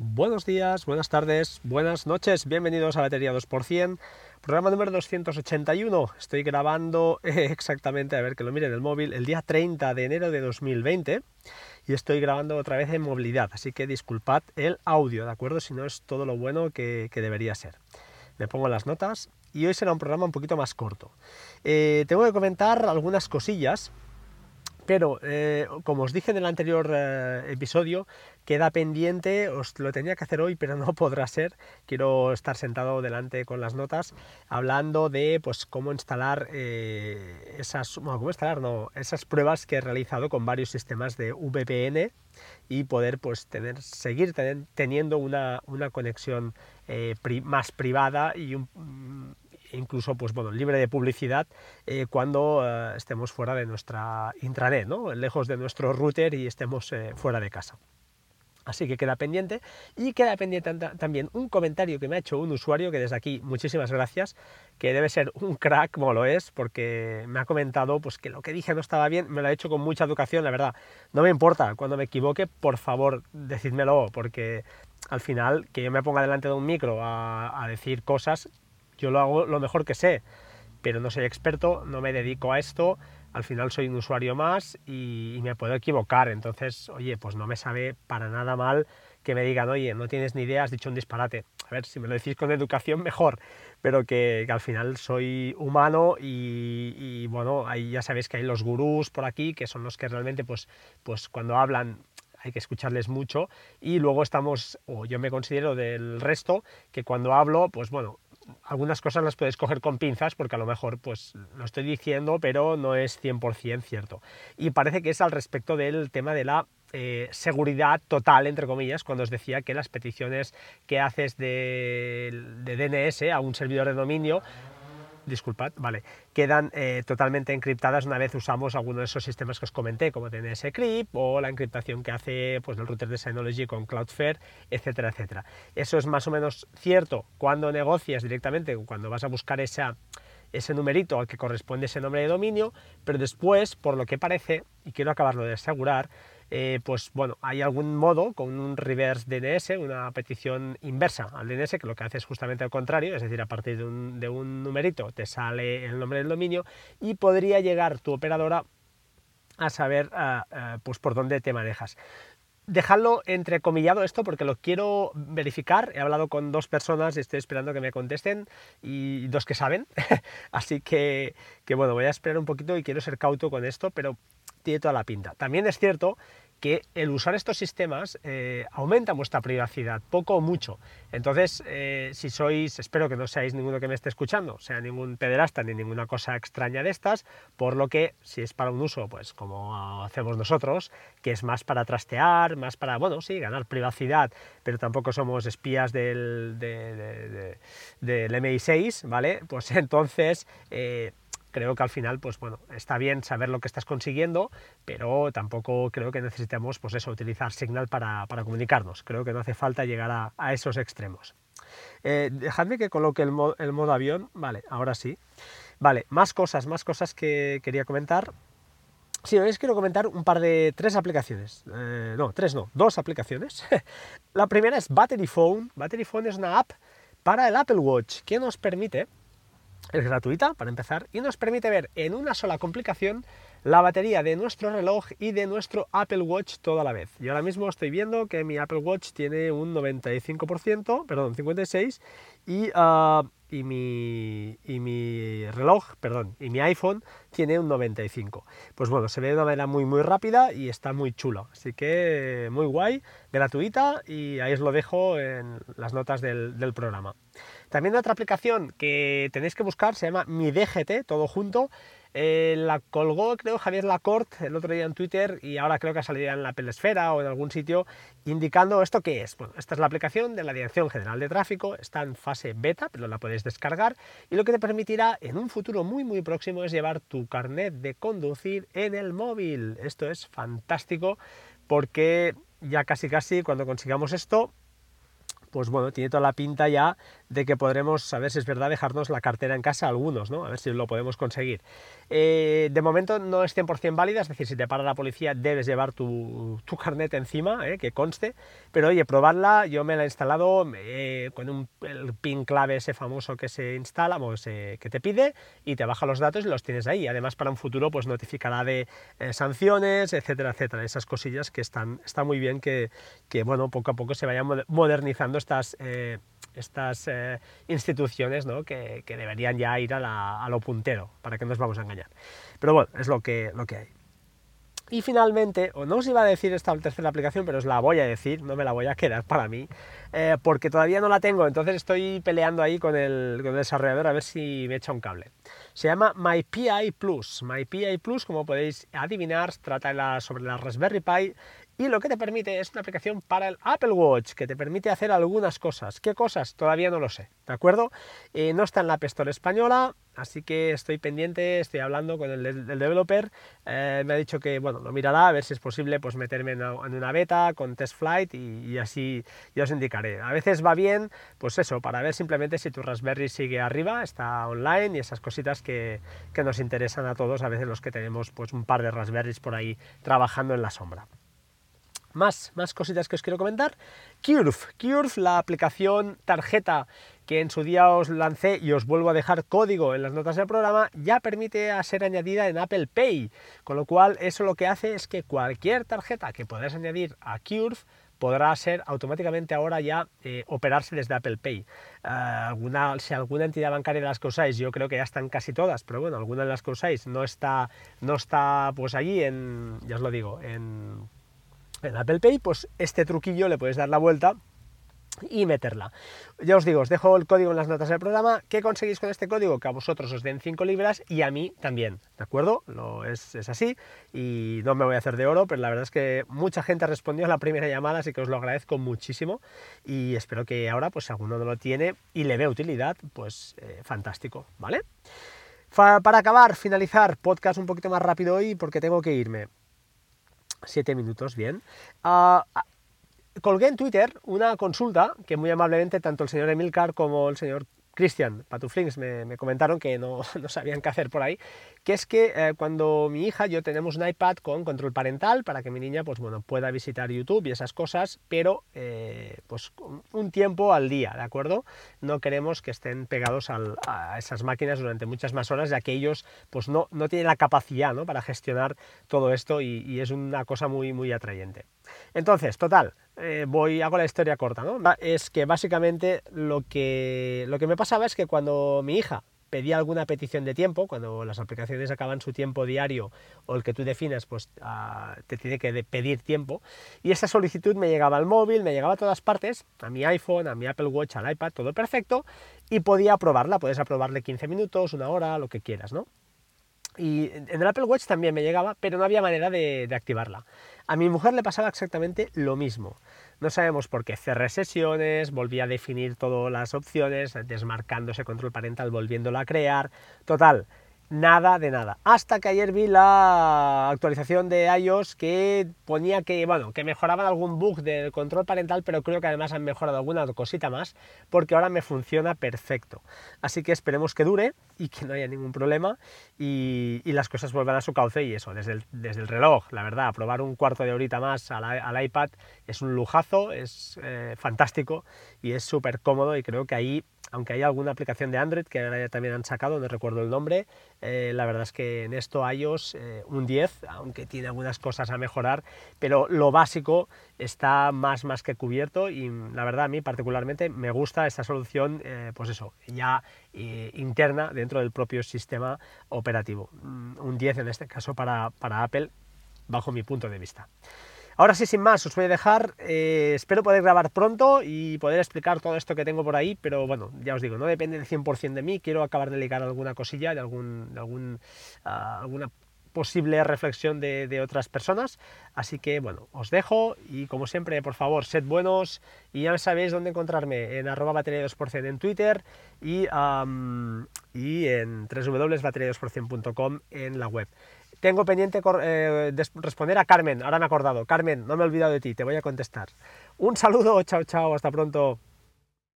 Buenos días, buenas tardes, buenas noches, bienvenidos a Batería 2%, programa número 281. Estoy grabando eh, exactamente, a ver que lo miren el móvil, el día 30 de enero de 2020 y estoy grabando otra vez en movilidad, así que disculpad el audio, ¿de acuerdo? Si no es todo lo bueno que, debería ser. Me pongo las notas y hoy será un programa un poquito más corto. Eh, tengo que comentar algunas cosillas pero, eh, como os dije en el anterior eh, episodio, queda pendiente, os lo tenía que hacer hoy, pero no podrá ser. Quiero estar sentado delante con las notas, hablando de pues, cómo instalar eh, esas, cómo instalar, no, esas pruebas que he realizado con varios sistemas de VPN y poder pues, tener, seguir teniendo una, una conexión más privada y un incluso pues bueno, libre de publicidad eh, cuando eh, estemos fuera de nuestra intranet, ¿no? lejos de nuestro router y estemos eh, fuera de casa. Así que queda pendiente y queda pendiente también un comentario que me ha hecho un usuario que desde aquí muchísimas gracias, que debe ser un crack como lo es, porque me ha comentado pues que lo que dije no estaba bien, me lo ha hecho con mucha educación, la verdad. No me importa, cuando me equivoque, por favor, decídmelo, porque al final que yo me ponga delante de un micro a decir cosas yo lo hago lo mejor que sé, pero no soy experto, no me dedico a esto, al final soy un usuario más y, me puedo equivocar. Entonces, oye, pues no me sabe para nada mal que me digan, oye, no tienes ni idea, has dicho un disparate. A ver, si me lo decís con educación, mejor, pero que, al final soy humano y, bueno, ahí ya sabéis que hay los gurús por aquí, que son los que realmente, pues, pues cuando hablan hay que escucharles mucho y luego estamos, o yo me considero del resto, que cuando hablo, pues bueno, algunas cosas las puedes coger con pinzas porque a lo mejor pues lo estoy diciendo pero no es 100% cierto. Y parece que es al respecto del tema de la eh, seguridad total, entre comillas, cuando os decía que las peticiones que haces de, de DNS a un servidor de dominio disculpad, vale, quedan eh, totalmente encriptadas una vez usamos alguno de esos sistemas que os comenté, como DNS Crypt o la encriptación que hace pues, el router de Synology con Cloudflare, etcétera, etcétera. Eso es más o menos cierto cuando negocias directamente, cuando vas a buscar esa, ese numerito al que corresponde ese nombre de dominio, pero después, por lo que parece, y quiero acabarlo de asegurar, eh, pues bueno, hay algún modo con un reverse DNS, una petición inversa al DNS, que lo que hace es justamente al contrario, es decir, a partir de un, numerito te sale el nombre del dominio y podría llegar tu operadora a saber ah, ah, pues por dónde te manejas dejadlo entrecomillado esto porque lo quiero verificar. He hablado con dos personas y estoy esperando que me contesten y dos que saben. Así que, que, bueno, voy a esperar un poquito y quiero ser cauto con esto, pero toda la pinta. También es cierto que el usar estos sistemas eh, aumenta vuestra privacidad, poco o mucho. Entonces, eh, si sois, espero que no seáis ninguno que me esté escuchando, sea ningún pederasta ni ninguna cosa extraña de estas, por lo que si es para un uso, pues como hacemos nosotros, que es más para trastear, más para, bueno, sí, ganar privacidad, pero tampoco somos espías del, del MI6, ¿vale? Pues entonces... Eh, creo que al final, pues bueno, está bien saber lo que estás consiguiendo, pero tampoco creo que necesitemos, pues eso, utilizar Signal para, comunicarnos. Creo que no hace falta llegar a, esos extremos. Eh, dejadme que coloque el, modo avión. Vale, ahora sí. Vale, más cosas, más cosas que quería comentar. Sí, hoy os quiero comentar un par de tres aplicaciones. Eh, no, tres no, dos aplicaciones. La primera es Battery Phone. Battery Phone es una app para el Apple Watch que nos permite es gratuita para empezar y nos permite ver en una sola complicación la batería de nuestro reloj y de nuestro Apple Watch toda la vez. Y ahora mismo estoy viendo que mi Apple Watch tiene un 95%, perdón, 56% y, ah, y, mi, y mi reloj, perdón, y mi iPhone tiene un 95%. Pues bueno, se ve de una manera muy muy rápida y está muy chulo. Así que muy guay, gratuita y ahí os lo dejo en las notas del, del programa. También otra aplicación que tenéis que buscar se llama Mi DGT, todo junto. Eh, la colgó, creo, Javier Lacorte el otro día en Twitter y ahora creo que ha salido en la Pelesfera o en algún sitio indicando esto qué es. Bueno, esta es la aplicación de la Dirección General de Tráfico, está en fase beta, pero la podéis descargar y lo que te permitirá en un futuro muy muy próximo es llevar tu carnet de conducir en el móvil. Esto es fantástico porque ya casi casi cuando consigamos esto pues bueno, tiene toda la pinta ya de que podremos, a ver si es verdad, dejarnos la cartera en casa algunos, ¿no? A ver si lo podemos conseguir. Eh, de momento no es 100% válida, es decir, si te para la policía debes llevar tu, tu carnet encima, ¿eh? que conste, pero oye, probarla, yo me la he instalado eh, con un, el pin clave ese famoso que se instala, o que te pide, y te baja los datos y los tienes ahí. Además, para un futuro, pues notificará de sanciones, etcétera, etcétera. Esas cosillas que están, está muy bien que, que, bueno, poco a poco se vayan modernizando estas estas eh, instituciones ¿no? que, que, deberían ya ir a, a, lo puntero, para que no nos vamos a engañar. Pero bueno, es lo que, lo que hay. Y finalmente, o no os iba a decir esta tercera aplicación, pero os la voy a decir, no me la voy a quedar para mí, eh, porque todavía no la tengo, entonces estoy peleando ahí con el, con el, desarrollador a ver si me echa un cable. Se llama MyPI Plus. MyPI Plus, como podéis adivinar, trata sobre la Raspberry Pi y lo que te permite es una aplicación para el Apple Watch que te permite hacer algunas cosas. ¿Qué cosas? Todavía no lo sé, ¿de acuerdo? Eh, no está en la App española, así que estoy pendiente, estoy hablando con el, developer, eh, me ha dicho que, bueno, lo mirará a ver si es posible pues meterme en una, beta con test flight y, así ya os indicaré. A veces va bien, pues eso, para ver simplemente si tu Raspberry sigue arriba, está online y esas cositas que, que nos interesan a todos, a veces los que tenemos pues un par de Raspberries por ahí trabajando en la sombra. Más, más cositas que os quiero comentar. Curve, Curve, la aplicación tarjeta que en su día os lancé y os vuelvo a dejar código en las notas del programa, ya permite ser añadida en Apple Pay, con lo cual eso lo que hace es que cualquier tarjeta que podáis añadir a Curve podrá ser automáticamente ahora ya eh, operarse desde Apple Pay. Eh, alguna, si alguna entidad bancaria de las que usáis, yo creo que ya están casi todas, pero bueno, alguna de las que usáis no está, no está pues allí en, ya os lo digo, en en Apple Pay, pues este truquillo le puedes dar la vuelta y meterla. Ya os digo, os dejo el código en las notas del programa. ¿Qué conseguís con este código? Que a vosotros os den 5 libras y a mí también, ¿de acuerdo? Lo, es, es, así y no me voy a hacer de oro, pero la verdad es que mucha gente respondió a la primera llamada, así que os lo agradezco muchísimo y espero que ahora, pues si alguno no lo tiene y le ve utilidad, pues eh, fantástico, ¿vale? para acabar, finalizar, podcast un poquito más rápido hoy porque tengo que irme. Siete minutos, bien. Uh, colgué en Twitter una consulta que muy amablemente tanto el señor Emilcar como el señor Cristian Patuflings me, me, comentaron que no, sabían qué hacer por ahí, que es que eh, cuando mi hija, yo tenemos un iPad con control parental para que mi niña pues, bueno, pueda visitar YouTube y esas cosas, pero eh, pues un tiempo al día, ¿de acuerdo? No queremos que estén pegados a esas máquinas durante muchas más horas, ya que ellos pues, no, no tienen la capacidad ¿no? para gestionar todo esto y, y es una cosa muy, muy atrayente. Entonces, total, eh, voy, hago la historia corta, ¿no? Es que básicamente lo que, lo que me pasaba es que cuando mi hija pedía alguna petición de tiempo, cuando las aplicaciones acaban su tiempo diario o el que tú definas, pues uh, te tiene que pedir tiempo, y esa solicitud me llegaba al móvil, me llegaba a todas partes, a mi iPhone, a mi Apple Watch, al iPad, todo perfecto, y podía aprobarla, puedes aprobarle 15 minutos, una hora, lo que quieras, ¿no? Y en el Apple Watch también me llegaba, pero no había manera de, activarla. A mi mujer le pasaba exactamente lo mismo. No sabemos por qué cerré sesiones, volví a definir todas las opciones, desmarcando ese control parental, volviéndolo a crear. Total, nada de nada. Hasta que ayer vi la actualización de iOS que ponía que, bueno, que mejoraban algún bug del control parental, pero creo que además han mejorado alguna cosita más, porque ahora me funciona perfecto. Así que esperemos que dure y que no haya ningún problema y, las cosas vuelvan a su cauce y eso, desde el, desde el reloj, la verdad, probar un cuarto de horita más al, al iPad es un lujazo, es eh, fantástico y es súper cómodo y creo que ahí aunque hay alguna aplicación de Android que ahora ya también han sacado, no recuerdo el nombre, eh, la verdad es que en esto iOS eh, un 10, aunque tiene algunas cosas a mejorar, pero lo básico está más, más que cubierto y la verdad a mí particularmente me gusta esta solución, eh, pues eso, ya interna dentro del propio sistema operativo. Mm, un 10 en este caso para, para Apple, bajo mi punto de vista. Ahora sí, sin más, os voy a dejar. Eh, espero poder grabar pronto y poder explicar todo esto que tengo por ahí, pero bueno, ya os digo, no depende del 100% de mí. Quiero acabar de ligar alguna cosilla, de, algún, uh, alguna posible reflexión de, otras personas. Así que bueno, os dejo y como siempre, por favor, sed buenos y ya sabéis dónde encontrarme en arroba batería 2% en Twitter y, y en www.bateria2%.com en la web. Tengo pendiente eh, responder a Carmen, ahora me he acordado. Carmen, no me he olvidado de ti, te voy a contestar. Un saludo, chao, chao, hasta pronto.